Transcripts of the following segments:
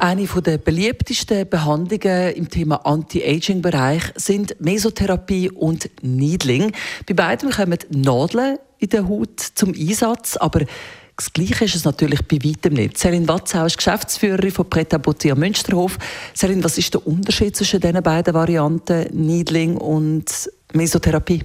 eine der beliebtesten Behandlungen im Thema Anti-Aging-Bereich sind Mesotherapie und Needling. Bei beiden kommen Nadeln in der Haut zum Einsatz, aber das Gleiche ist es natürlich bei weitem nicht. Selin Watzau ist Geschäftsführerin von Preta Boutique Münsterhof. Selin, was ist der Unterschied zwischen diesen beiden Varianten, Needling und Mesotherapie?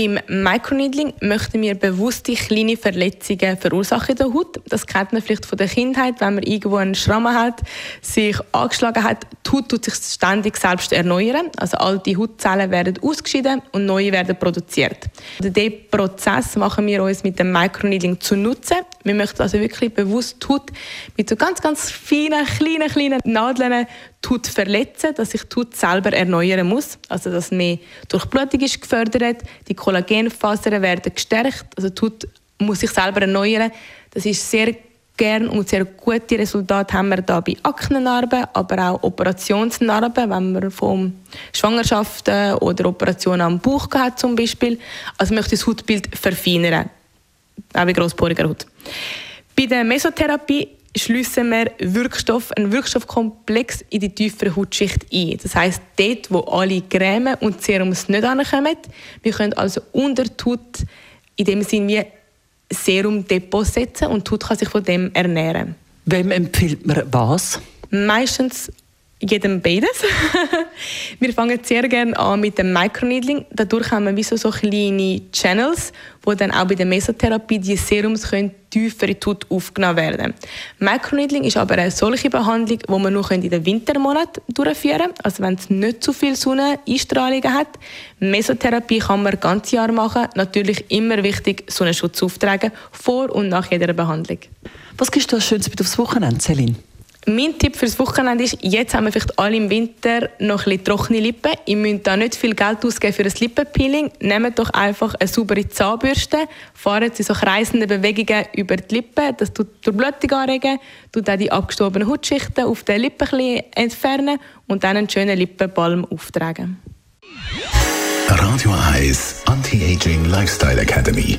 Beim Microneedling möchten wir bewusste kleine Verletzungen verursachen in der Haut. Das kennt man vielleicht von der Kindheit, wenn man irgendwo einen Schramm hat, sich angeschlagen hat. Die Haut tut sich ständig selbst erneuern. Also alte Hautzellen werden ausgeschieden und neue werden produziert. Diesen Prozess machen wir uns mit dem Microneedling zu nutzen. Wir möchten also wirklich bewusst die Haut mit so ganz, ganz feinen, kleinen, kleinen Nadeln Haut verletzen, dass sich die Haut selber erneuern muss. Also, dass mehr Durchblutung ist gefördert, die Kollagenfasern werden gestärkt, also die Haut muss sich selber erneuern. Das ist sehr gern und sehr gute Resultate haben wir da bei Aknenarben, aber auch Operationsnarben, wenn man von Schwangerschaften oder Operationen am Bauch hat zum Beispiel. Also möchte das Hautbild verfeinern, auch bei grossporiger Haut. Bei der Mesotherapie schliessen wir Wirkstoff, einen Wirkstoffkomplex in die tiefere Hautschicht ein. Das heißt, dort, wo alle Creme und Serums nicht ankommen, wir können also unter die Haut in dem Sinne wie Serumdepot setzen und die Haut kann sich von dem ernähren. Wem empfiehlt man was? Meistens jedem beides. wir fangen sehr gerne an mit dem Microneedling. Dadurch haben wir so, so kleine Channels, wo dann auch bei der Mesotherapie die Serums können tiefer in die Haut aufgenommen werden. Microneedling ist aber eine solche Behandlung, die man nur in den Wintermonaten durchführen kann, also wenn es nicht zu viel Sonneneinstrahlung hat. Mesotherapie kann man ganz Jahr machen. Natürlich immer wichtig, Sonnenschutz auftragen, vor und nach jeder Behandlung. Was gibst du als Schönes mit aufs Wochenende, Celine? Mein Tipp fürs Wochenende ist, jetzt haben wir vielleicht alle im Winter noch ein trockene Lippen. Ihr müsst da nicht viel Geld ausgeben für ein Lippenpeeling. Nehmt doch einfach eine saubere Zahnbürste, fahrt sie so kreisende Bewegungen über die Lippen. Das tut die Blutung anregen, tut auch die abgestorbenen Hautschichten auf den Lippen ein entfernen und dann einen schönen Lippenbalm auftragen. Radio Eyes Anti-Aging Lifestyle Academy.